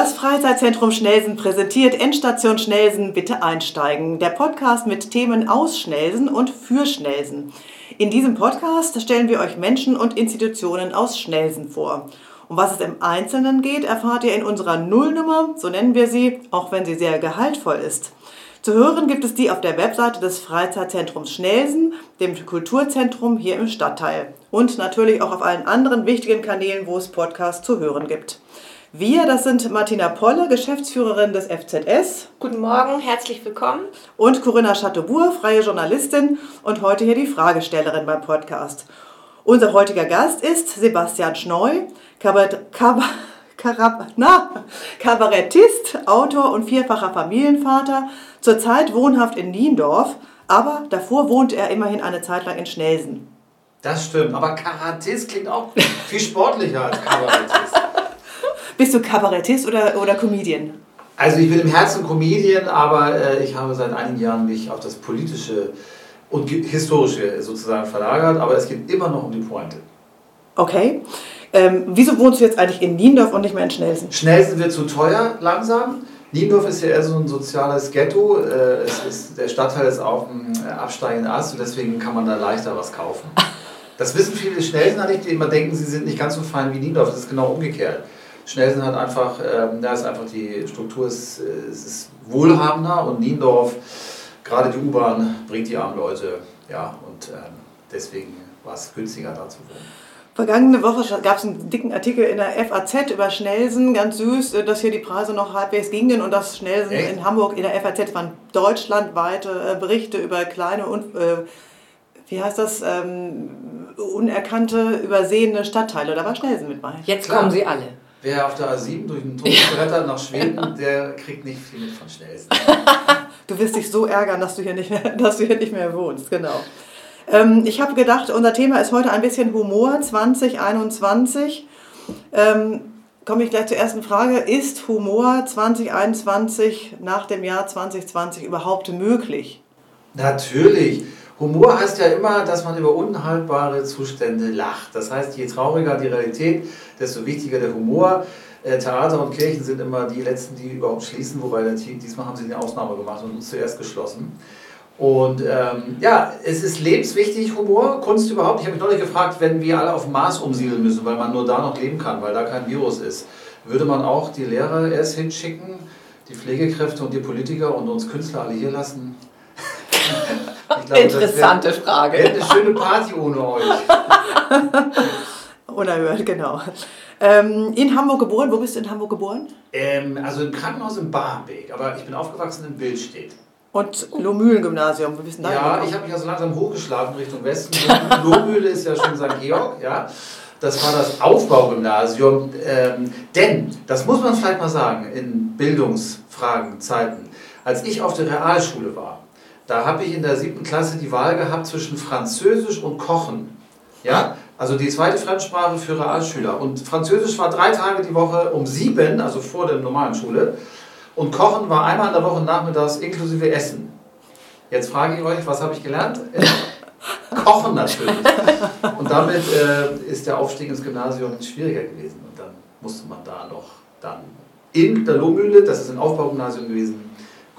Das Freizeitzentrum Schnelsen präsentiert Endstation Schnelsen Bitte einsteigen. Der Podcast mit Themen aus Schnelsen und für Schnelsen. In diesem Podcast stellen wir euch Menschen und Institutionen aus Schnelsen vor. Um was es im Einzelnen geht, erfahrt ihr in unserer Nullnummer, so nennen wir sie, auch wenn sie sehr gehaltvoll ist. Zu hören gibt es die auf der Webseite des Freizeitzentrums Schnelsen, dem Kulturzentrum hier im Stadtteil. Und natürlich auch auf allen anderen wichtigen Kanälen, wo es Podcasts zu hören gibt. Wir, das sind Martina Polle, Geschäftsführerin des FZS. Guten Morgen, herzlich willkommen. Und Corinna Chateaubourg, freie Journalistin und heute hier die Fragestellerin beim Podcast. Unser heutiger Gast ist Sebastian Schneu, Kabarett, Kabar, Karab, na, Kabarettist, Autor und vierfacher Familienvater, zurzeit wohnhaft in Niendorf, aber davor wohnt er immerhin eine Zeit lang in Schnelsen. Das stimmt, aber Karatist klingt auch viel sportlicher als Kabarettist. Bist du Kabarettist oder, oder Comedian? Also ich bin im Herzen Comedian, aber äh, ich habe seit einigen Jahren mich auf das Politische und Historische sozusagen verlagert, aber es geht immer noch um die Pointe. Okay. Ähm, wieso wohnst du jetzt eigentlich in Niendorf und nicht mehr in Schnelsen? Schnelsen wird zu teuer langsam. Niendorf ist ja eher so ein soziales Ghetto. Äh, es ist, der Stadtteil ist auf dem äh, absteigenden Ast und deswegen kann man da leichter was kaufen. Das wissen viele Schnelsen nicht, die immer denken, sie sind nicht ganz so fein wie Niendorf. Das ist genau umgekehrt. Schnelsen hat einfach, ähm, da ist einfach die Struktur ist, äh, ist wohlhabender und Niendorf, gerade die U-Bahn, bringt die armen Leute. Ja, und ähm, deswegen war es günstiger da zu wohnen. Vergangene Woche gab es einen dicken Artikel in der FAZ über Schnelsen, ganz süß, äh, dass hier die Preise noch halbwegs gingen und dass Schnelsen Echt? in Hamburg in der FAZ waren deutschlandweite Berichte über kleine und äh, wie heißt das, ähm, unerkannte, übersehene Stadtteile. Da war Schnelsen mit bei. Jetzt Klar. kommen sie alle. Wer auf der A7 durch den Tunnel brettert nach Schweden, der kriegt nicht viel mit von Schnellsen. du wirst dich so ärgern, dass du hier nicht mehr, dass du hier nicht mehr wohnst, genau. Ähm, ich habe gedacht, unser Thema ist heute ein bisschen Humor 2021. Ähm, komme ich gleich zur ersten Frage. Ist Humor 2021 nach dem Jahr 2020 überhaupt möglich? Natürlich. Humor heißt ja immer, dass man über unhaltbare Zustände lacht. Das heißt, je trauriger die Realität, desto wichtiger der Humor. Äh, Theater und Kirchen sind immer die letzten, die überhaupt schließen, wobei diesmal haben sie eine Ausnahme gemacht und uns zuerst geschlossen. Und ähm, ja, es ist lebenswichtig, Humor, Kunst überhaupt. Ich habe mich neulich gefragt, wenn wir alle auf dem Mars umsiedeln müssen, weil man nur da noch leben kann, weil da kein Virus ist, würde man auch die Lehrer erst hinschicken, die Pflegekräfte und die Politiker und uns Künstler alle hier lassen? Glaube, Interessante wär, Frage. Wäre eine schöne Party ohne euch. Unerhört, genau. Ähm, in Hamburg geboren. Wo bist du in Hamburg geboren? Ähm, also im Krankenhaus in Barmbek, aber ich bin aufgewachsen in Billstedt. Und Lohmühlen-Gymnasium, wo bist du da? Ja, ich habe mich also langsam hochgeschlagen Richtung Westen. Lohmühle ist ja schon St. Georg, ja. Das war das Aufbaugymnasium. Ähm, denn, das muss man vielleicht mal sagen, in Bildungsfragen, Zeiten, als ich auf der Realschule war, da habe ich in der siebten Klasse die Wahl gehabt zwischen Französisch und Kochen. Ja, also die zweite Fremdsprache für Realschüler. Und Französisch war drei Tage die Woche um sieben, also vor der normalen Schule. Und Kochen war einmal in der Woche nachmittags inklusive Essen. Jetzt frage ich euch, was habe ich gelernt? Kochen natürlich. Und damit äh, ist der Aufstieg ins Gymnasium schwieriger gewesen. Und dann musste man da noch dann in der Lohmühle, das ist ein Aufbaugymnasium gewesen,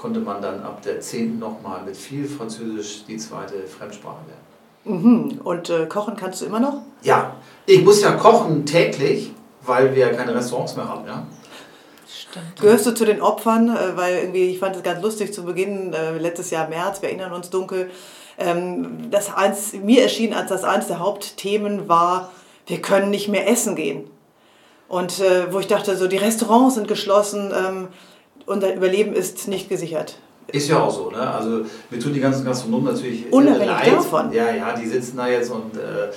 konnte man dann ab der 10. nochmal mit viel Französisch die zweite Fremdsprache lernen. Mhm. Und äh, kochen kannst du immer noch? Ja, ich muss ja kochen täglich, weil wir keine Restaurants mehr haben. Ja? Stimmt. Gehörst du zu den Opfern? Äh, weil irgendwie, ich fand es ganz lustig zu Beginn, äh, letztes Jahr März, wir erinnern uns dunkel, ähm, das eins, mir erschien als das eines der Hauptthemen war, wir können nicht mehr essen gehen. Und äh, wo ich dachte, so die Restaurants sind geschlossen, ähm, unser Überleben ist nicht gesichert. Ist ja auch so, ne? Also wir tun die ganzen Gastronomen natürlich unabhängig leid. davon. Ja, ja, die sitzen da jetzt und äh,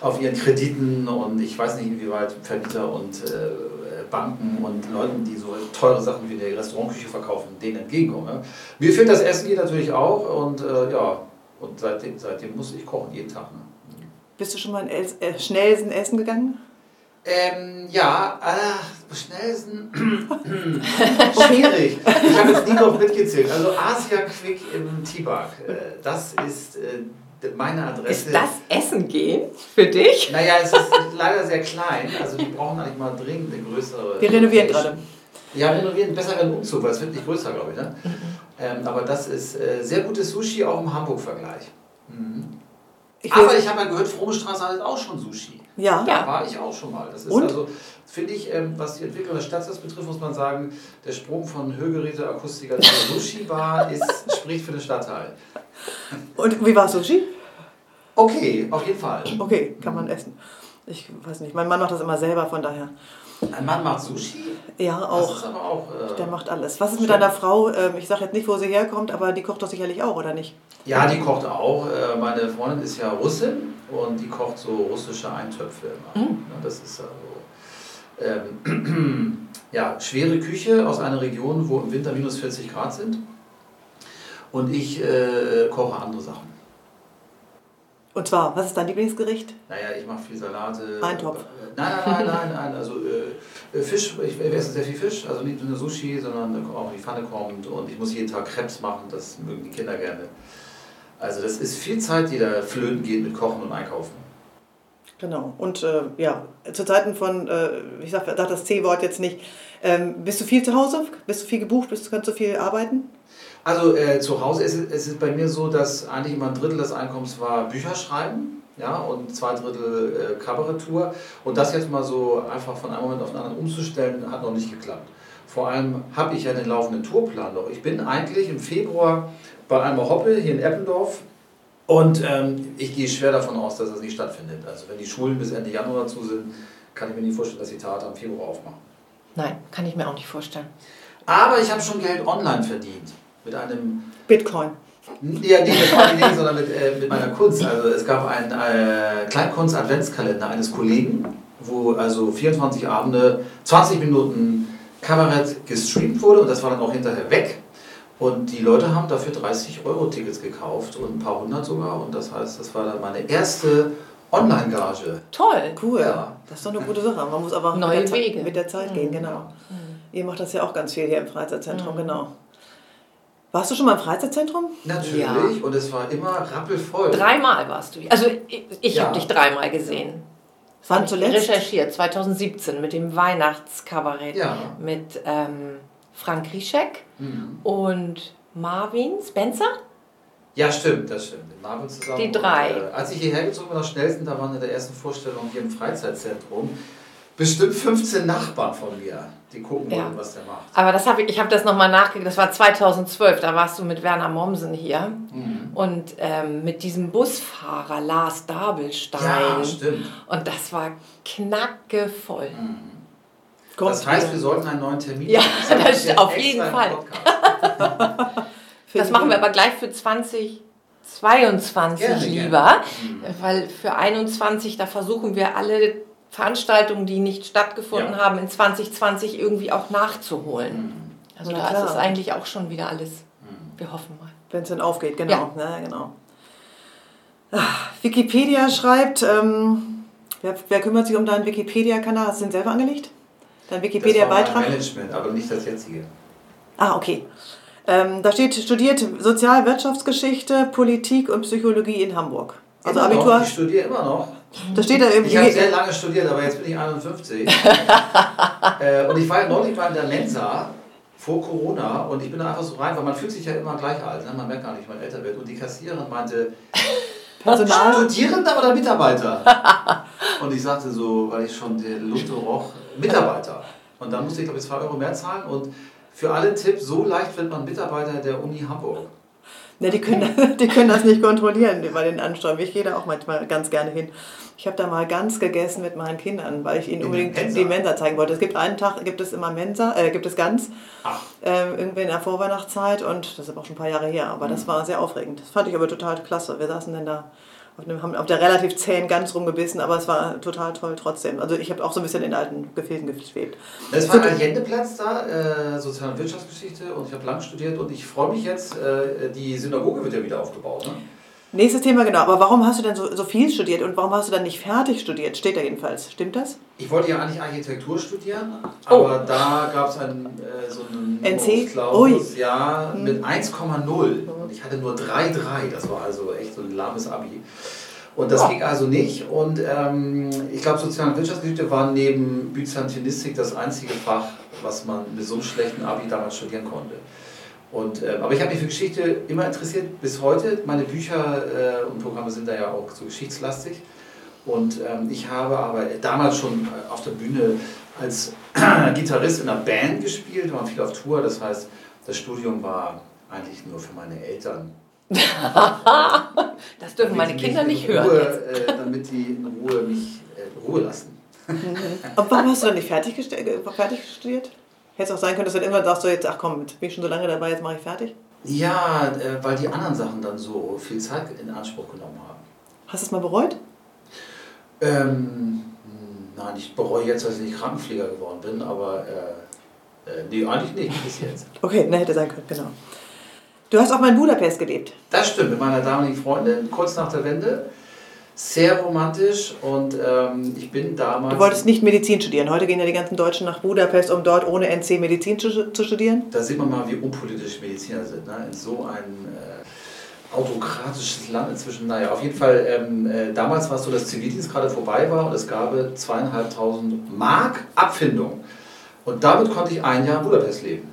auf ihren Krediten und ich weiß nicht, inwieweit Vermieter und äh, Banken und Leuten, die so teure Sachen wie die Restaurantküche verkaufen, denen entgegenkommen. Ne? Mir fehlt das Essen hier natürlich auch und äh, ja, und seitdem, seitdem muss ich kochen, jeden Tag. Ne? Bist du schon mal in El äh, Schnellsen essen gegangen? Ähm, ja, äh, schnellsten. Schwierig. Ich habe jetzt nie noch mitgezählt. Also Asia Quick im Tibak. Äh, das ist äh, meine Adresse. Ist das Essen gehen für dich? Naja, es ist leider sehr klein. Also die brauchen eigentlich mal dringend eine größere. Wir renovieren gerade. Ja, renovieren, besser wäre ein Umzug, weil es wird nicht größer, glaube ich. Ne? Ähm, aber das ist äh, sehr gutes Sushi, auch im Hamburg-Vergleich. Mhm. Aber ich habe ja gehört, Fromme Straße hat auch schon Sushi. Ja. Da war ich auch schon mal. Das ist Und? also, finde ich, ähm, was die Entwicklung der Stadt betrifft, muss man sagen, der Sprung von Hörgeräte, Akustiker zu Sushi-Bar spricht für den Stadtteil. Und wie war Sushi? Okay, auf jeden Fall. Okay, kann man essen. Ich weiß nicht, mein Mann macht das immer selber, von daher. Ein Mann macht Sushi? Ja, auch. Das ist aber auch äh, der macht alles. Was ist mit deiner Frau? Ähm, ich sage jetzt nicht, wo sie herkommt, aber die kocht doch sicherlich auch, oder nicht? Ja, die kocht auch. Äh, meine Freundin ist ja Russin und die kocht so russische Eintöpfe immer. Mhm. Das ist also ähm, ja, schwere Küche aus einer Region, wo im Winter minus 40 Grad sind. Und ich äh, koche andere Sachen. Und zwar, was ist dein Lieblingsgericht? Naja, ich mache viel Salate. Eintopf. Nein, nein, nein, nein, nein. Also äh, Fisch, ich esse sehr viel Fisch, also nicht nur Sushi, sondern auch die Pfanne kommt und ich muss jeden Tag Krebs machen, das mögen die Kinder gerne. Also das ist viel Zeit, die da flöten geht mit Kochen und Einkaufen. Genau. Und äh, ja, zu Zeiten von, äh, ich sage sag das C-Wort jetzt nicht, ähm, bist du viel zu Hause? Bist du viel gebucht? Bist du, kannst du viel arbeiten? Also äh, zu Hause ist es, ist bei mir so, dass eigentlich immer ein Drittel des Einkommens war Bücher schreiben ja, und zwei Drittel äh, Kabarettour. Und das jetzt mal so einfach von einem Moment auf den anderen umzustellen, hat noch nicht geklappt. Vor allem habe ich ja den laufenden Tourplan noch. Ich bin eigentlich im Februar bei Alma Hoppe hier in Eppendorf und ähm, ich gehe schwer davon aus, dass das nicht stattfindet. Also wenn die Schulen bis Ende Januar zu sind, kann ich mir nicht vorstellen, dass die Theater im Februar aufmachen. Nein, kann ich mir auch nicht vorstellen. Aber ich habe schon Geld online verdient mit einem Bitcoin. Ja, nicht mit Marketing, sondern mit, äh, mit meiner Kunst. Also es gab einen äh, Kleinkunst-Adventskalender eines Kollegen, wo also 24 Abende, 20 Minuten Kabarett gestreamt wurde und das war dann auch hinterher weg. Und die Leute haben dafür 30 Euro Tickets gekauft und ein paar hundert sogar. Und das heißt, das war dann meine erste Online-Gage. Toll, cool. Ja. Das ist doch eine gute Sache. Man muss aber Neue mit, der Wege. mit der Zeit mhm. gehen, genau. Mhm. Ihr macht das ja auch ganz viel hier im Freizeitzentrum, mhm. genau. Warst du schon mal im Freizeitzentrum? Natürlich, ja. und es war immer rappelvoll. Dreimal warst du. Also ich, ich ja. habe dich dreimal gesehen. Wann zuletzt? Recherchiert, 2017 mit dem Weihnachtskabarett ja. mit ähm, Frank Rischek mhm. und Marvin Spencer. Ja, stimmt, das stimmt. Mit Marvin zusammen. Die drei. Und, äh, als ich hierher gezogen bin nach Schnellsten, da waren in der ersten Vorstellung hier im Freizeitzentrum bestimmt 15 Nachbarn von mir, die gucken wollen, ja. was der macht. Aber das hab ich, ich habe das nochmal nachgeguckt, das war 2012, da warst du mit Werner Mommsen hier mhm. und ähm, mit diesem Busfahrer Lars Dabelstein. Ja, stimmt. Und das war knackevoll. Mhm. Das heißt, wir sollten einen neuen Termin Ja, das ist auf jeden Fall. das machen wir aber gleich für 2022 gerne, lieber, gerne. Mhm. weil für 21 da versuchen wir alle Veranstaltungen, die nicht stattgefunden ja. haben, in 2020 irgendwie auch nachzuholen. Mhm. Also Na da klar. ist es eigentlich auch schon wieder alles. Mhm. Wir hoffen mal. Wenn es dann aufgeht, genau. Ja. ja genau. Ach, Wikipedia schreibt, ähm, wer, wer, kümmert sich um deinen Wikipedia-Kanal? Hast du den selber angelegt? Dein Wikipedia-Beitrag? Management, aber nicht das jetzige. Ah, okay. Ähm, da steht, studiert Sozialwirtschaftsgeschichte, Politik und Psychologie in Hamburg. Also immer Abitur. Noch, ich studiere immer noch. Da steht da irgendwie. Ich habe sehr lange studiert, aber jetzt bin ich 51. äh, und ich war ja neulich mal in der Mensa vor Corona und ich bin da einfach so rein, weil man fühlt sich ja immer gleich alt. Ne? Man merkt gar nicht, wenn man älter wird. Und die Kassiererin meinte, Personal? Studierender oder Mitarbeiter? und ich sagte so, weil ich schon der Lunte roch, Mitarbeiter. Und dann musste ich, glaube ich, 2 Euro mehr zahlen. Und für alle Tipp, so leicht wird man Mitarbeiter der Uni Hamburg. Ne, die, können, die können das nicht kontrollieren bei den Ansteuern. Ich gehe da auch manchmal ganz gerne hin. Ich habe da mal ganz gegessen mit meinen Kindern, weil ich ihnen unbedingt Mensa. die Mensa zeigen wollte. Es gibt einen Tag, gibt es immer Mensa, äh, gibt es ganz, äh, irgendwie in der Vorweihnachtszeit und das ist auch schon ein paar Jahre her, aber mhm. das war sehr aufregend. Das fand ich aber total klasse. Wir saßen dann da haben auf der relativ zähen Gans rumgebissen, aber es war total toll trotzdem. Also ich habe auch so ein bisschen in alten Gefilden geschwebt. Es war Allendeplatz da, äh, Sozial- und Wirtschaftsgeschichte und ich habe lang studiert und ich freue mich jetzt, äh, die Synagoge wird ja wieder aufgebaut. Ne? Nächstes Thema, genau. Aber warum hast du denn so, so viel studiert und warum hast du dann nicht fertig studiert? Steht da jedenfalls. Stimmt das? Ich wollte ja eigentlich Architektur studieren, aber oh. da gab es äh, so einen NC? Clausus, ja, hm. mit 1,0 und ich hatte nur 3,3. Das war also echt so ein lahmes Abi. Und das oh. ging also nicht. Und ähm, ich glaube, Sozial- und Wirtschaftsgeschichte war neben Byzantinistik das einzige Fach, was man mit so einem schlechten Abi damals studieren konnte. Und, äh, aber ich habe mich für Geschichte immer interessiert, bis heute. Meine Bücher äh, und Programme sind da ja auch so geschichtslastig. Und ähm, ich habe aber damals schon äh, auf der Bühne als Gitarrist in einer Band gespielt, wir waren viel auf Tour. Das heißt, das Studium war eigentlich nur für meine Eltern das dürfen meine Kinder nicht hören. Ruhe, äh, damit die in Ruhe mich äh, Ruhe lassen. Und warum hast du dann nicht fertig, äh, fertig studiert? Hätte es auch sein können, dass du dann irgendwann sagst, so jetzt, ach komm, jetzt bin ich schon so lange dabei, jetzt mache ich fertig? Ja, äh, weil die anderen Sachen dann so viel Zeit in Anspruch genommen haben. Hast du es mal bereut? Ähm, nein, ich bereue jetzt, dass ich nicht Krankenpfleger geworden bin, aber äh, äh, nee, eigentlich nicht bis jetzt. Okay, ne, hätte sein können, genau. Du hast auch mal in Budapest gelebt. Das stimmt, mit meiner damaligen Freundin, kurz nach der Wende. Sehr romantisch und ähm, ich bin damals. Du wolltest nicht Medizin studieren. Heute gehen ja die ganzen Deutschen nach Budapest, um dort ohne NC Medizin zu, zu studieren. Da sieht man mal, wie unpolitisch Mediziner sind. Ne? In so ein äh, autokratisches Land inzwischen. Naja, auf jeden Fall, ähm, äh, damals war es so, dass Zivildienst gerade vorbei war und es gab zweieinhalbtausend Mark Abfindung. Und damit konnte ich ein Jahr in Budapest leben.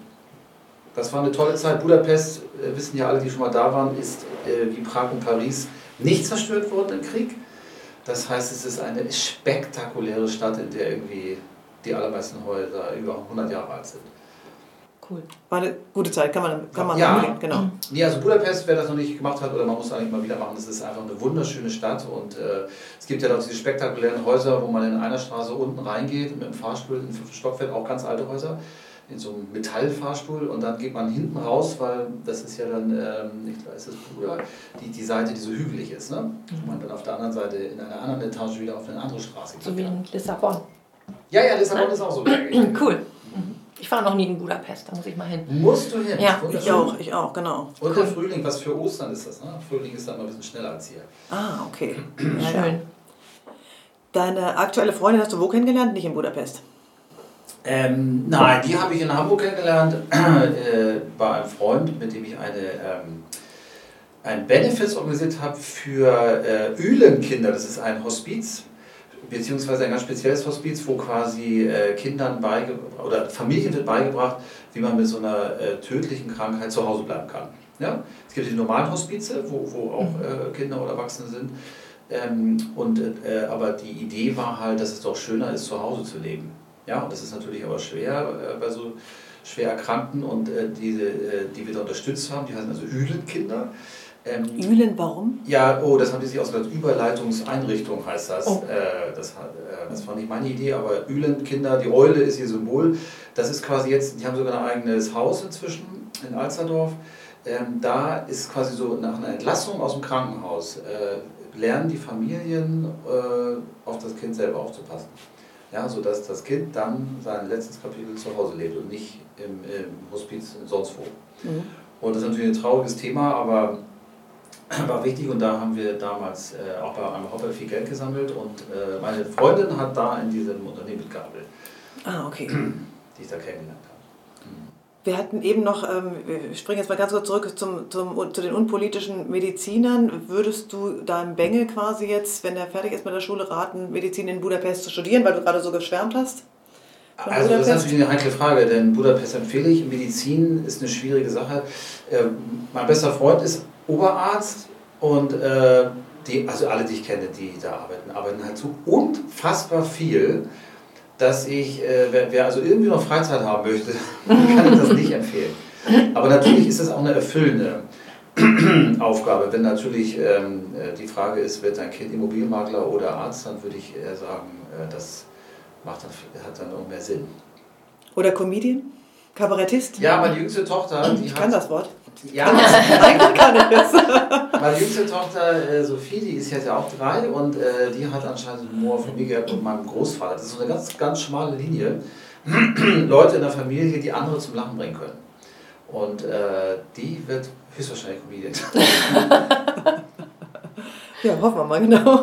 Das war eine tolle Zeit. Budapest, äh, wissen ja alle, die schon mal da waren, ist äh, wie Prag und Paris nicht zerstört worden im Krieg. Das heißt, es ist eine spektakuläre Stadt, in der irgendwie die allermeisten Häuser über 100 Jahre alt sind. Cool. War eine gute Zeit, kann man, kann man ja, unbedingt, genau. Nee, also Budapest, wer das noch nicht gemacht hat, oder man muss es eigentlich mal wieder machen, das ist einfach eine wunderschöne Stadt und äh, es gibt ja auch diese spektakulären Häuser, wo man in einer Straße unten reingeht mit dem Fahrstuhl in den fünften Stock fährt, auch ganz alte Häuser in so einem Metallfahrstuhl und dann geht man hinten raus, weil das ist ja dann, ähm, nicht ist das Bruder, die, die Seite, die so hügelig ist. Ne? Mhm. Wo man dann auf der anderen Seite in einer anderen Etage wieder auf eine andere Straße geht. So wie in Lissabon. Ja, ja, Lissabon ist auch so. cool. Mhm. Ich war noch nie in Budapest, da muss ich mal hin. Musst du hin? Ja, ich auch, ich auch, genau. Und cool. der Frühling, was für Ostern ist das? Ne? Frühling ist dann mal ein bisschen schneller als hier. Ah, okay. Schön. Deine aktuelle Freundin hast du wo kennengelernt? Nicht in Budapest? Ähm, nein, die habe ich in Hamburg kennengelernt äh, bei einem Freund, mit dem ich eine, ähm, ein Benefits organisiert habe für äh, Ülenkinder. Das ist ein Hospiz, beziehungsweise ein ganz spezielles Hospiz, wo quasi äh, Kindern oder Familien wird beigebracht, wie man mit so einer äh, tödlichen Krankheit zu Hause bleiben kann. Ja? Es gibt die normalen Hospize, wo, wo auch mhm. äh, Kinder oder Erwachsene sind. Ähm, und, äh, aber die Idee war halt, dass es doch schöner ist, zu Hause zu leben. Ja, und das ist natürlich aber schwer äh, bei so schwer Erkrankten und äh, diese, äh, die wir da unterstützt haben, die heißen also Ülenkinder. Ähm, Ülen, warum? Ja, oh, das haben die sich ausgedacht. Überleitungseinrichtung heißt das. Oh. Äh, das, äh, das war nicht meine Idee, aber Ülenkinder, die Eule ist ihr Symbol. Das ist quasi jetzt, die haben sogar ein eigenes Haus inzwischen in Alsterdorf. Ähm, da ist quasi so nach einer Entlassung aus dem Krankenhaus, äh, lernen die Familien äh, auf das Kind selber aufzupassen ja, sodass das Kind dann sein letztes Kapitel zu Hause lebt und nicht im, im Hospiz sonst wo. Mhm. Und das ist natürlich ein trauriges Thema, aber war wichtig und da haben wir damals äh, auch bei einem Hopper viel Geld gesammelt und äh, meine Freundin hat da in diesem Unternehmen mitgearbeitet. Ah, okay. Die ich da kennengelernt habe. Wir hatten eben noch, ähm, wir springen jetzt mal ganz kurz zurück zum, zum, zu den unpolitischen Medizinern. Würdest du deinem Bengel quasi jetzt, wenn er fertig ist mit der Schule, raten, Medizin in Budapest zu studieren, weil du gerade so geschwärmt hast? Also Budapest? das ist natürlich eine heikle Frage, denn Budapest empfehle ich. Medizin ist eine schwierige Sache. Ähm, mein bester Freund ist Oberarzt und äh, die, also alle, die ich kenne, die da arbeiten, arbeiten halt so unfassbar viel dass ich, äh, wer, wer, also irgendwie noch Freizeit haben möchte, kann ich das nicht empfehlen. Aber natürlich ist es auch eine erfüllende Aufgabe. Wenn natürlich ähm, äh, die Frage ist, wird dein Kind Immobilienmakler oder Arzt, dann würde ich eher sagen, äh, das macht dann, hat dann auch mehr Sinn. Oder Comedian? Kabarettist? Ja, meine jüngste Tochter. Die ich kann das Wort. Ja, eigentlich kann ich das. Meine jüngste Tochter äh, Sophie, die ist jetzt ja auch drei und äh, die hat anscheinend Humor von mir gehabt und meinem Großvater. Das ist so eine ganz, ganz schmale Linie. Leute in der Familie, die andere zum Lachen bringen können. Und äh, die wird höchstwahrscheinlich Comedian. ja, hoffen wir mal, genau.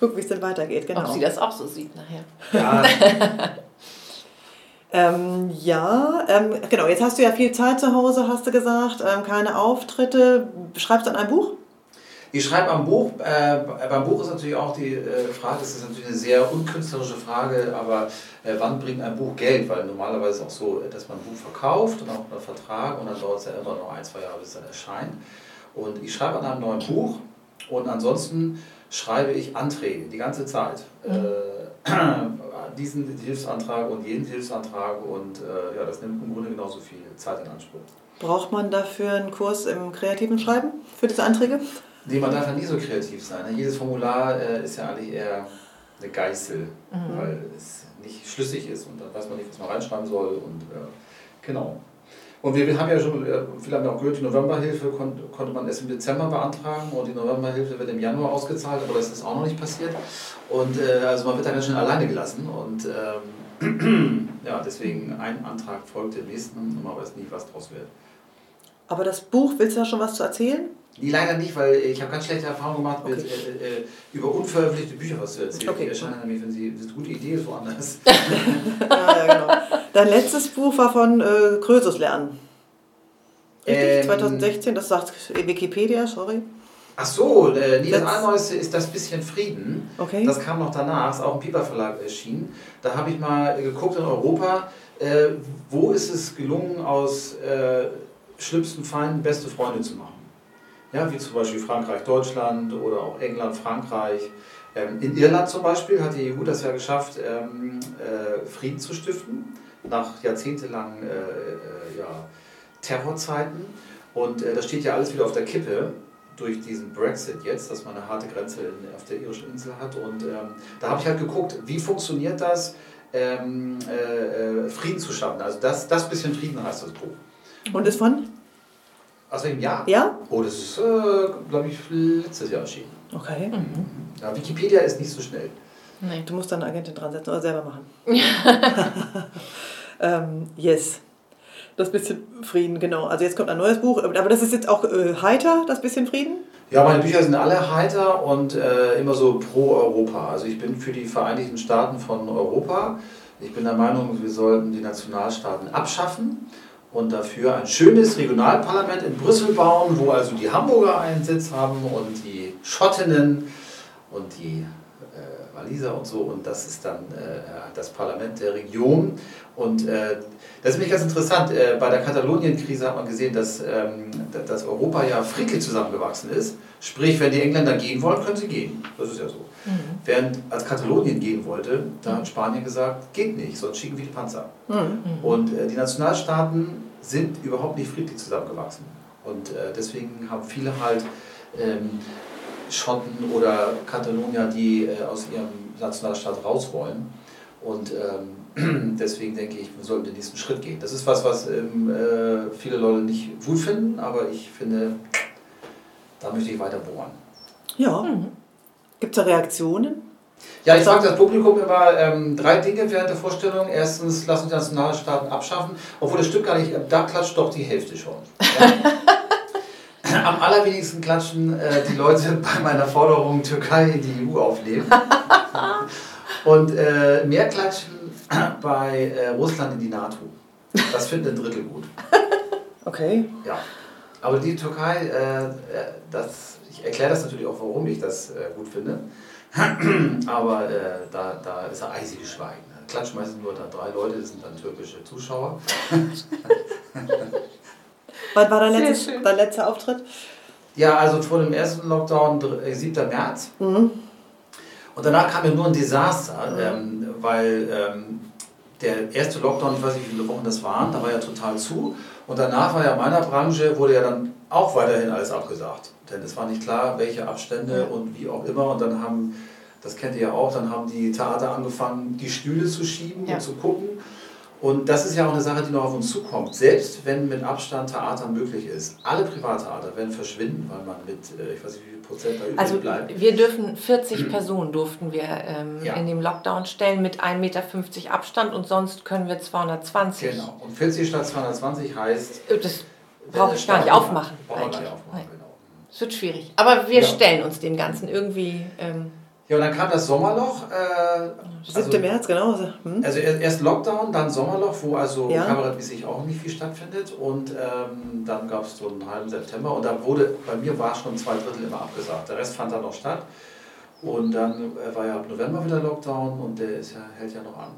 Gucken, wie es dann weitergeht. Genau. Ob sie das auch so sieht nachher. Ja. Ähm, ja, ähm, genau. Jetzt hast du ja viel Zeit zu Hause, hast du gesagt. Ähm, keine Auftritte. Schreibst du an ein Buch? Ich schreibe am Buch, äh, beim Buch ist natürlich auch die äh, Frage, es ist natürlich eine sehr unkünstlerische Frage, aber äh, wann bringt ein Buch Geld? Weil normalerweise ist es auch so, dass man ein Buch verkauft und auch einen Vertrag und dann dauert es ja immer noch ein, zwei Jahre, bis es dann erscheint. Und ich schreibe an einem neuen Buch und ansonsten schreibe ich Anträge die ganze Zeit. Mhm. diesen Hilfsantrag und jeden Hilfsantrag und äh, ja, das nimmt im Grunde genauso viel Zeit in Anspruch. Braucht man dafür einen Kurs im kreativen Schreiben für diese Anträge? Nee, man darf ja nie so kreativ sein. Ne? Jedes Formular äh, ist ja eigentlich eher eine Geißel, mhm. weil es nicht schlüssig ist und dann weiß man nicht, was man reinschreiben soll. Und äh, genau. Und wir haben ja schon, viele haben ja auch gehört, die Novemberhilfe konnte, konnte man erst im Dezember beantragen und die Novemberhilfe wird im Januar ausgezahlt, aber das ist auch noch nicht passiert. Und äh, also man wird da ganz schön alleine gelassen und ähm, ja, deswegen ein Antrag folgt dem nächsten und man weiß nie, was draus wird. Aber das Buch, willst du da schon was zu erzählen? Nee, leider nicht, weil ich habe ganz schlechte Erfahrungen gemacht, okay. mit, äh, äh, über unveröffentlichte Bücher was zu erzählen. Okay. Die erscheinen nämlich, wenn sie das ist eine gute Idee ist, woanders. ja, ja, genau. Dein letztes Buch war von äh, Krösus lernen. Richtig? Ähm, 2016, das sagt Wikipedia, sorry. Ach so, äh, nee, das Allneueste ist das bisschen Frieden. Okay. Das kam noch danach, ist auch im Piper Verlag erschienen. Da habe ich mal geguckt in Europa, äh, wo ist es gelungen, aus äh, schlimmsten Feinden beste Freunde zu machen ja, wie zum Beispiel Frankreich, Deutschland oder auch England, Frankreich. Ähm, in Irland zum Beispiel hat die EU das ja geschafft, ähm, äh, Frieden zu stiften, nach jahrzehntelangen äh, äh, ja, Terrorzeiten. Und das steht ja alles wieder auf der Kippe durch diesen Brexit jetzt, dass man eine harte Grenze auf der irischen Insel hat. Und ähm, da habe ich halt geguckt, wie funktioniert das, ähm, äh, äh, Frieden zu schaffen. Also das, das bisschen Frieden heißt das Buch. Und ist von? Aus welchem Jahr? Ja? Oh, das ist, äh, glaube ich, letztes Jahr erschienen. Okay. Mhm. Ja, Wikipedia ist nicht so schnell. Nee. Du musst deine Agentin dran setzen oder selber machen. ähm, yes. Das bisschen Frieden, genau. Also jetzt kommt ein neues Buch, aber das ist jetzt auch äh, heiter, das bisschen Frieden? Ja, meine Bücher sind alle heiter und äh, immer so pro Europa. Also ich bin für die Vereinigten Staaten von Europa. Ich bin der Meinung, wir sollten die Nationalstaaten abschaffen und dafür ein schönes Regionalparlament in Brüssel bauen, wo also die Hamburger einen Sitz haben und die Schottinnen und die äh, Waliser und so. Und das ist dann äh, das Parlament der Region. Und äh, das ist nämlich ganz interessant. Äh, bei der Katalonien-Krise hat man gesehen, dass, ähm, dass Europa ja frickelig zusammengewachsen ist. Sprich, wenn die Engländer gehen wollen, können sie gehen. Das ist ja so. Mhm. Während als Katalonien gehen wollte, da hat Spanien gesagt, geht nicht, sonst schicken wir die Panzer. Mhm. Und äh, die Nationalstaaten sind überhaupt nicht friedlich zusammengewachsen. Und äh, deswegen haben viele halt ähm, Schotten oder Katalonier, die äh, aus ihrem Nationalstaat raus wollen. Und ähm, deswegen denke ich, wir sollten den nächsten Schritt gehen. Das ist was, was ähm, äh, viele Leute nicht gut finden, aber ich finde, da möchte ich weiter bohren. Ja. Mhm. Gibt es da Reaktionen? Ja, ich frage das Publikum immer ähm, drei Dinge während der Vorstellung. Erstens, lass uns die Nationalstaaten abschaffen, obwohl das stimmt gar nicht, da klatscht doch die Hälfte schon. Ja? Am allerwenigsten klatschen äh, die Leute bei meiner Forderung, Türkei in die EU aufnehmen. Und äh, mehr klatschen bei äh, Russland in die NATO. Das findet ein Drittel gut. Okay. Ja. Aber die Türkei, äh, äh, das, ich erkläre das natürlich auch, warum ich das äh, gut finde. Aber äh, da, da ist ein eisiges Schweigen. Klatschen meistens nur da drei Leute, das sind dann türkische Zuschauer. Wann war dein, letztes, dein letzter Auftritt? Ja, also vor dem ersten Lockdown, 7. Äh, März. Mhm. Und danach kam ja nur ein Desaster, mhm. ähm, weil ähm, der erste Lockdown, ich weiß nicht, wie viele Wochen das waren, da war ja total zu. Und danach war ja meiner Branche, wurde ja dann auch weiterhin alles abgesagt. Denn es war nicht klar, welche Abstände und wie auch immer. Und dann haben, das kennt ihr ja auch, dann haben die Theater angefangen, die Stühle zu schieben ja. und zu gucken. Und das ist ja auch eine Sache, die noch auf uns zukommt. Selbst wenn mit Abstand Theater möglich ist, alle Privattheater werden verschwinden, weil man mit, äh, ich weiß nicht, wie viel Prozent da übrig also bleibt. Wir dürfen 40 Personen durften wir ähm, ja. in dem Lockdown stellen mit 1,50 Meter Abstand und sonst können wir 220. Genau. Und 40 statt 220 heißt. Äh, das brauche ich gar nicht aufmachen. Brauche ich nicht aufmachen, genau. Es wird schwierig. Aber wir ja. stellen uns dem Ganzen irgendwie. Ähm, Ja, und dann kam das Sommerloch. Äh, 7. Also, März, genau. Hm? Also erst Lockdown, dann Sommerloch, wo also ja. kabarettmäßig auch nicht viel stattfindet. Und ähm, dann gab es so einen halben September. Und da wurde, bei mir war schon zwei Drittel immer abgesagt. Der Rest fand dann noch statt. Und dann äh, war ja ab November wieder Lockdown und der ist ja, hält ja noch an.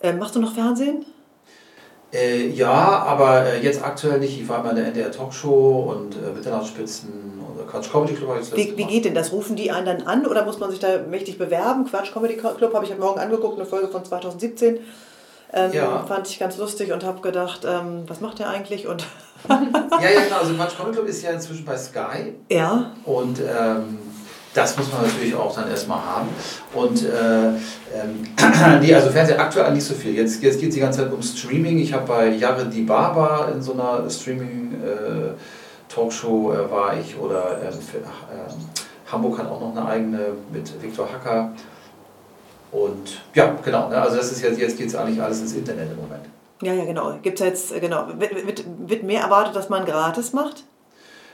Äh, machst du noch Fernsehen? Äh, ja, aber äh, jetzt aktuell nicht. Ich war mal in der NDR Talkshow und äh, Mitternachtsspitzen oder Quatsch Comedy Club. Wie, wie geht denn das? Rufen die einen dann an oder muss man sich da mächtig bewerben? Quatsch Comedy Club habe ich heute Morgen angeguckt, eine Folge von 2017. Ähm, ja. Fand ich ganz lustig und habe gedacht, ähm, was macht der eigentlich? Und ja, ja, genau. Also Quatsch Comedy Club ist ja inzwischen bei Sky. Ja. Und ähm, das muss man natürlich auch dann erstmal haben. Und äh, ähm, nee, also Fernsehen aktuell nicht so viel. Jetzt, jetzt geht es die ganze Zeit um Streaming. Ich habe bei Jahre Di Baba in so einer Streaming-Talkshow äh, äh, war ich. Oder ähm, ähm, Hamburg hat auch noch eine eigene mit Viktor Hacker. Und ja, genau. Ne? Also das ist jetzt, jetzt geht es eigentlich alles ins Internet im Moment. Ja, ja, genau. Gibt's jetzt, genau. Wird, wird, wird mehr erwartet, dass man gratis macht?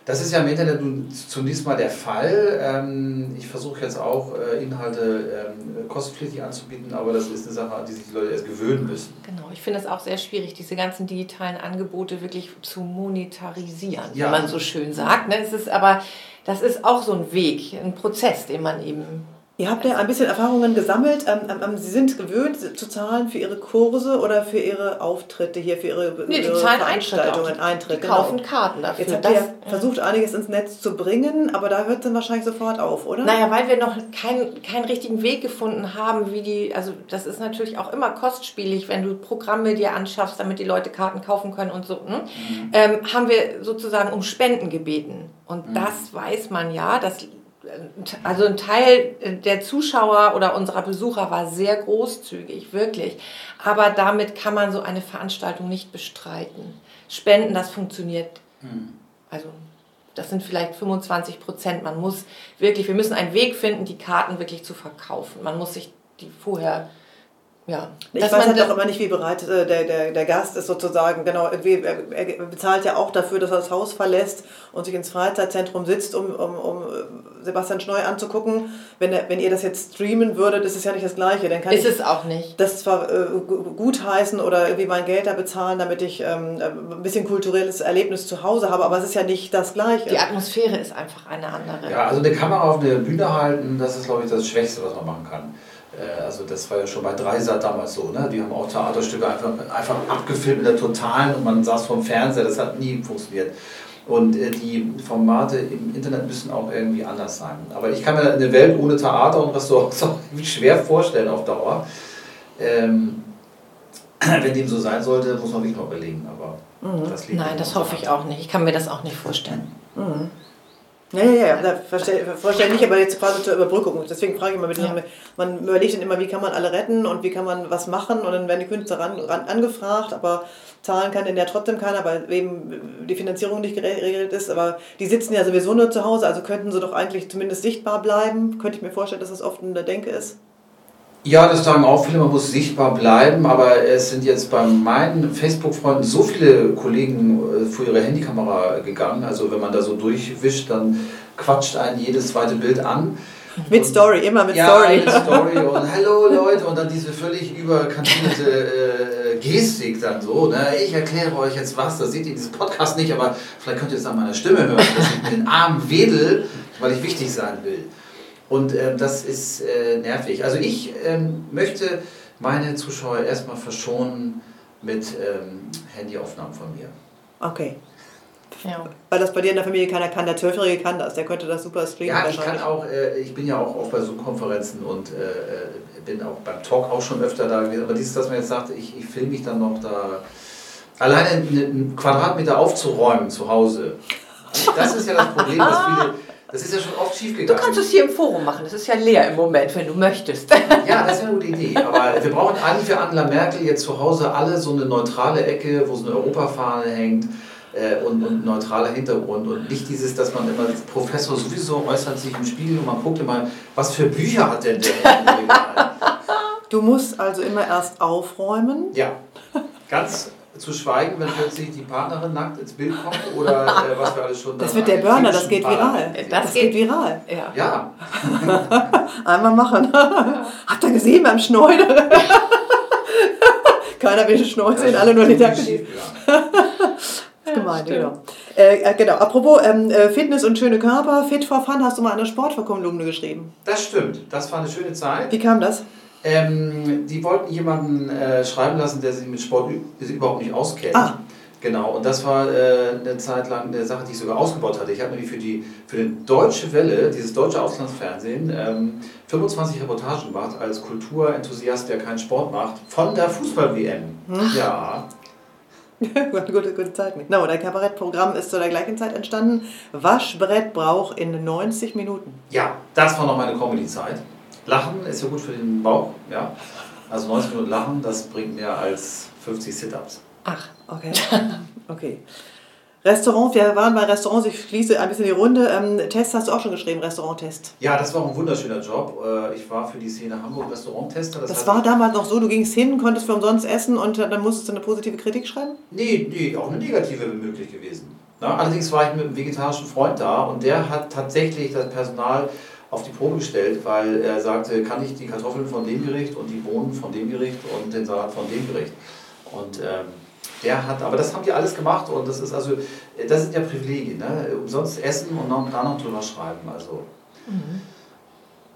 Das ist ja im Internet zunächst mal der Fall. Ähm, ich versuche jetzt auch äh, Inhalte ähm, kostenpflichtig anzubieten, aber das ist eine Sache, an die sich die Leute erst gewöhnen müssen. Genau, ich finde es auch sehr schwierig, diese ganzen digitalen Angebote wirklich zu monetarisieren, ja. wie man so schön sagt. Ne? Es ist aber, das ist auch so ein Weg, ein Prozess, den man eben Ihr habt ja ein bisschen Erfahrungen gesammelt. Ähm, ähm, ähm, Sie sind gewöhnt zu zahlen für Ihre Kurse oder für Ihre Auftritte hier, für Ihre, nee, die zahlen Veranstaltungen, Eintritt. Die kaufen genau. Karten dafür. Jetzt habt ihr das, versucht, einiges ins Netz zu bringen, aber da hört es dann wahrscheinlich sofort auf, oder? Naja, weil wir noch keinen keinen richtigen Weg gefunden haben, wie die, also das ist natürlich auch immer kostspielig, wenn du Programme dir anschaffst, damit die Leute Karten kaufen können und so, ne? mhm. ähm, haben wir sozusagen um Spenden gebeten. Und mhm. das weiß man ja, das also ein Teil der Zuschauer oder unserer Besucher war sehr großzügig, wirklich. Aber damit kann man so eine Veranstaltung nicht bestreiten. Spenden, das funktioniert. Mhm. Also das sind vielleicht 25 Prozent. Man muss wirklich, wir müssen einen Weg finden, die Karten wirklich zu verkaufen. Man muss sich die vorher ja. Ich weiß halt auch immer nicht, wie bereit äh, der, der, der Gast ist sozusagen. Genau, er bezahlt ja auch dafür, dass er das Haus verlässt und sich ins Freizeitzentrum sitzt, um, um, um äh, Sebastian Schneu anzugucken. Wenn, er, wenn ihr das jetzt streamen würdet, ist es ja nicht das Gleiche. Dann kann ist ich es auch nicht. Das zwar äh, gut heißen oder irgendwie mein Geld da bezahlen, damit ich ähm, ein bisschen kulturelles Erlebnis zu Hause habe, aber es ist ja nicht das Gleiche. Die Atmosphäre ist einfach eine andere. Ja, also eine Kamera auf eine Bühne halten, das ist, glaube ich, das Schwächste, was man machen kann. Äh, also das war ja schon bei Dreisat damals so, ne? die haben auch Theaterstücke einfach, einfach abgefilmt in der Totalen und man saß vom Fernseher, das hat nie funktioniert. Und äh, die Formate im Internet müssen auch irgendwie anders sein. Aber ich kann mir eine Welt ohne Theater und Restaurants auch schwer vorstellen auf Dauer. Ähm, wenn dem so sein sollte, muss man wirklich mal überlegen. Aber mhm. das Nein, das hoffe ich auch nicht. Ich kann mir das auch nicht vorstellen. Mhm. Ja, ja, ja, da vorstellen nicht, aber jetzt quasi zur Überbrückung. Deswegen frage ich immer, ja. man überlegt dann immer, wie kann man alle retten und wie kann man was machen und dann werden die Künstler ran, ran, angefragt, aber zahlen kann denn ja trotzdem keiner, weil eben die Finanzierung nicht geregelt ist, aber die sitzen ja sowieso nur zu Hause, also könnten sie doch eigentlich zumindest sichtbar bleiben. Könnte ich mir vorstellen, dass das oft in der Denke ist. Ja, das sagen auch viele, man muss sichtbar bleiben, aber es sind jetzt bei meinen Facebook-Freunden so viele Kollegen äh, vor ihre Handykamera gegangen. Also wenn man da so durchwischt, dann quatscht einen jedes zweite Bild an. Mit und, Story, immer mit ja, Story. mit Story und Hallo Leute und dann diese völlig überkantinierte äh, Gestik dann so. Ne? Ich erkläre euch jetzt was, das seht ihr in diesem Podcast nicht, aber vielleicht könnt ihr es an meiner Stimme hören, dass ich mit den Armen wedel, weil ich wichtig sein will. Und äh, das ist äh, nervig. Also ich ähm, möchte meine Zuschauer erstmal verschonen mit ähm, Handyaufnahmen von mir. Okay. Ja. Weil das bei dir in der Familie keiner kann. Der Zwölfjährige kann das, der könnte das super streamen. Ja, ich kann auch, äh, ich bin ja auch oft bei Zoom-Konferenzen und äh, äh, bin auch beim Talk auch schon öfter da gewesen. Aber dieses, dass man jetzt sagt, ich, ich filme mich dann noch da. Alleine einen Quadratmeter aufzuräumen zu Hause. Das ist ja das Problem, dass viele das ist ja schon oft schief gegangen. Du kannst es hier im Forum machen. Es ist ja leer im Moment, wenn du möchtest. Ja, das ist eine gute Idee. Aber wir brauchen eigentlich für Angela Merkel jetzt zu Hause alle so eine neutrale Ecke, wo so eine Europafahne hängt äh, und, und neutraler Hintergrund. Und nicht dieses, dass man immer, Professor sowieso äußert sich im Spiegel und man guckt immer, was für Bücher hat denn der Du musst also immer erst aufräumen. Ja, ganz zu schweigen, wenn plötzlich die Partnerin nackt ins Bild kommt oder äh, was wir alles schon. Das wird der Burner, das geht viral. Das, das geht, geht, viral. Ja. ja. Einmal machen. Habt ihr gesehen beim Schneuder? Keiner will Schneuder sehen, alle nur die Jacke. Das ist gemein, genau. Äh, äh, genau. Apropos ähm, äh, Fitness und schöne Körper, Fit for Fun hast du mal eine Sportkolumne geschrieben. Das stimmt. Das war eine schöne Zeit. Wie kam das? Ähm, die wollten jemanden äh, schreiben lassen, der sich mit Sport überhaupt nicht auskennt. Ah. Genau, und das war äh, eine Zeit lang eine Sache, die ich sogar ausgebaut hatte. Ich habe nämlich für die, für die Deutsche Welle, dieses deutsche Auslandsfernsehen, ähm, 25 Reportagen gemacht als Kulturenthusiast, der keinen Sport macht, von der Fußball-WM. Hm. Ja. gute, gute Zeit mit. No, dein Kabarettprogramm ist zu der gleichen Zeit entstanden. Waschbrettbrauch in 90 Minuten. Ja, das war noch meine Comedy-Zeit. Lachen ist ja gut für den Bauch, ja. Also 90 Minuten Lachen, das bringt mehr als 50 Sit-Ups. Ach, okay. okay. Restaurant, wir waren bei Restaurants, ich schließe ein bisschen die Runde. Ähm, Test hast du auch schon geschrieben, Restauranttest. Ja, das war ein wunderschöner Job. Äh, ich war für die Szene Hamburg Restauranttester. Das, das war damals noch so, du gingst hin, konntest für umsonst essen und dann musstest du eine positive Kritik schreiben? Nee, nee auch eine negative wäre möglich gewesen. Na, allerdings war ich mit einem vegetarischen Freund da und der hat tatsächlich das Personal auf die Probe gestellt, weil er sagte, kann ich die Kartoffeln von dem Gericht und die Bohnen von dem Gericht und den Salat von dem Gericht. Und ähm, der hat, aber das haben die alles gemacht und das ist also, das sind ja Privilegien, ne? umsonst essen und dann noch drüber schreiben. Also. Mhm.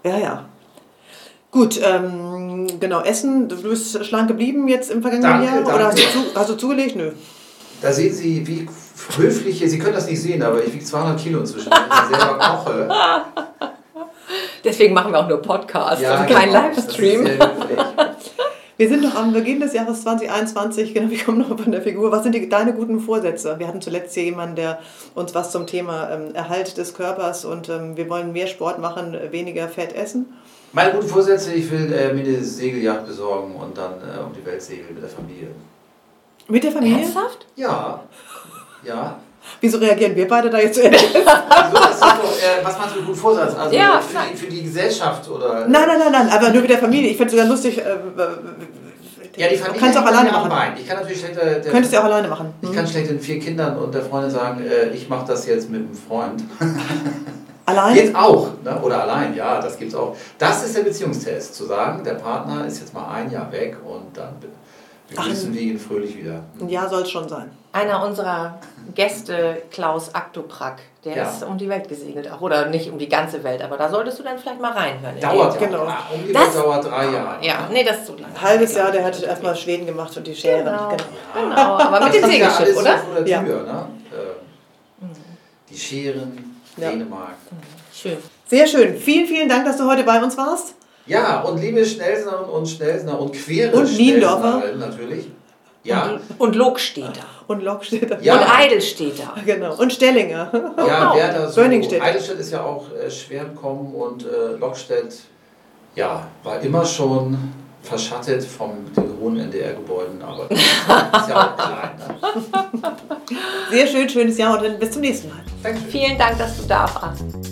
Ja, ja. Gut, ähm, genau, Essen, du bist schlank geblieben jetzt im vergangenen danke, Jahr? Danke. Oder hast du, zu, hast du zugelegt? Nö. Da sehen Sie, wie höflich, Sie können das nicht sehen, aber ich wiege 200 Kilo inzwischen, wenn ich selber koche. Deswegen machen wir auch nur Podcasts ja, und keinen genau, Livestream. Wir sind noch am Beginn des Jahres 2021, genau, wir kommen noch von der Figur. Was sind die, deine guten Vorsätze? Wir hatten zuletzt hier jemanden, der uns was zum Thema ähm, Erhalt des Körpers und ähm, wir wollen mehr Sport machen, weniger Fett essen. Meine guten Vorsätze, ich will äh, mir eine Segelyacht besorgen und dann äh, um die Welt segeln mit der Familie. Mit der Familie? Ernsthaft? Ja. Ja. Wieso reagieren wir beide da jetzt so also, das ist doch, äh, was meinst du mit gutem Vorsatz? Also ja, für, die, für die Gesellschaft oder? Nein, nein, nein, nein, aber nur mit der Familie. Ich finde es sogar lustig. Äh, ja, die Familie kannst auch alleine machen. Bein. Ich kann natürlich schlecht, der, Könntest du auch alleine machen. Ich kann schlecht den vier Kindern und der Freundin sagen, äh, ich mache das jetzt mit einem Freund. Allein? Jetzt auch, ne? oder allein, ja, das gibt es auch. Das ist der Beziehungstest, zu sagen, der Partner ist jetzt mal ein Jahr weg und dann begrüßen wir ihn fröhlich wieder. Ein Jahr soll es schon sein. Einer unserer Gäste, Klaus Aktoprak, der ja. ist um die Welt gesegelt. Auch, oder nicht um die ganze Welt, aber da solltest du dann vielleicht mal reinhören. Dauert, genau. Ja, um die das, dauert drei Jahre. Ja, nee, das ist so lange. Ein halbes Jahr, der hat erstmal Schweden gemacht und die Schere. Genau, genau. genau. aber mit dem Segelschiff, oder? Vor der Tür, ja. Ne? Äh, die Scheren, Dänemark. Schön. Sehr schön. Vielen, vielen Dank, dass du heute bei uns warst. Ja, und liebe Schnellsner und Schnellsner und queere und Niendorfer natürlich. Ja. Und, und Lokstädter. Und Lokstädter. Ja. Und Eidelstädter. Genau. Und Stellinger. Ja, wer da so. Eidelstedt ist ja auch äh, schwer gekommen und äh, Lokstedt ja, war immer schon verschattet von den hohen NDR-Gebäuden, aber ist ja auch klein. Ne? Sehr schön, schönes Jahr und dann bis zum nächsten Mal. Dankeschön. Vielen Dank, dass du da warst.